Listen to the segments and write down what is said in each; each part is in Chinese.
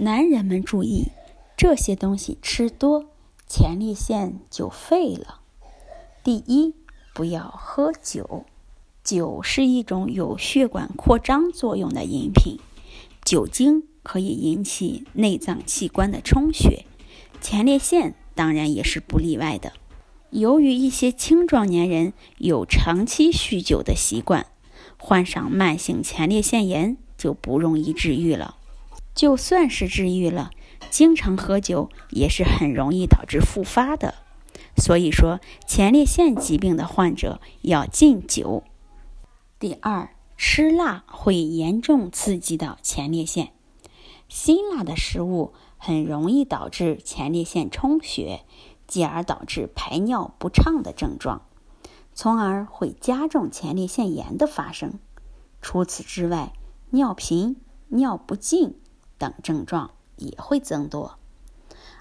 男人们注意，这些东西吃多，前列腺就废了。第一，不要喝酒。酒是一种有血管扩张作用的饮品，酒精可以引起内脏器官的充血，前列腺当然也是不例外的。由于一些青壮年人有长期酗酒的习惯，患上慢性前列腺炎就不容易治愈了。就算是治愈了，经常喝酒也是很容易导致复发的。所以说，前列腺疾病的患者要禁酒。第二，吃辣会严重刺激到前列腺，辛辣的食物很容易导致前列腺充血，继而导致排尿不畅的症状，从而会加重前列腺炎的发生。除此之外，尿频、尿不尽等症状也会增多，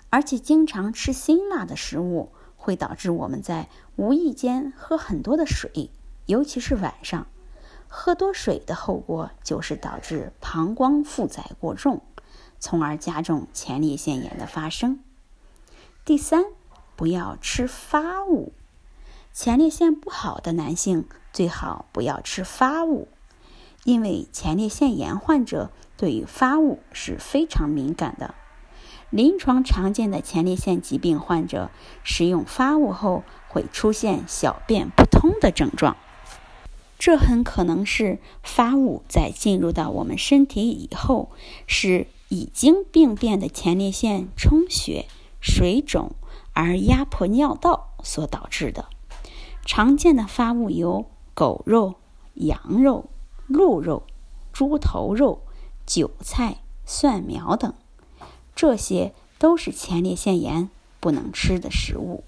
而且经常吃辛辣的食物会导致我们在无意间喝很多的水，尤其是晚上。喝多水的后果就是导致膀胱负载过重，从而加重前列腺炎的发生。第三，不要吃发物。前列腺不好的男性最好不要吃发物，因为前列腺炎患者对于发物是非常敏感的。临床常见的前列腺疾病患者食用发物后会出现小便不通的症状。这很可能是发物在进入到我们身体以后，使已经病变的前列腺充血、水肿而压迫尿道所导致的。常见的发物有狗肉、羊肉、鹿肉、猪头肉、韭菜、蒜苗等，这些都是前列腺炎不能吃的食物。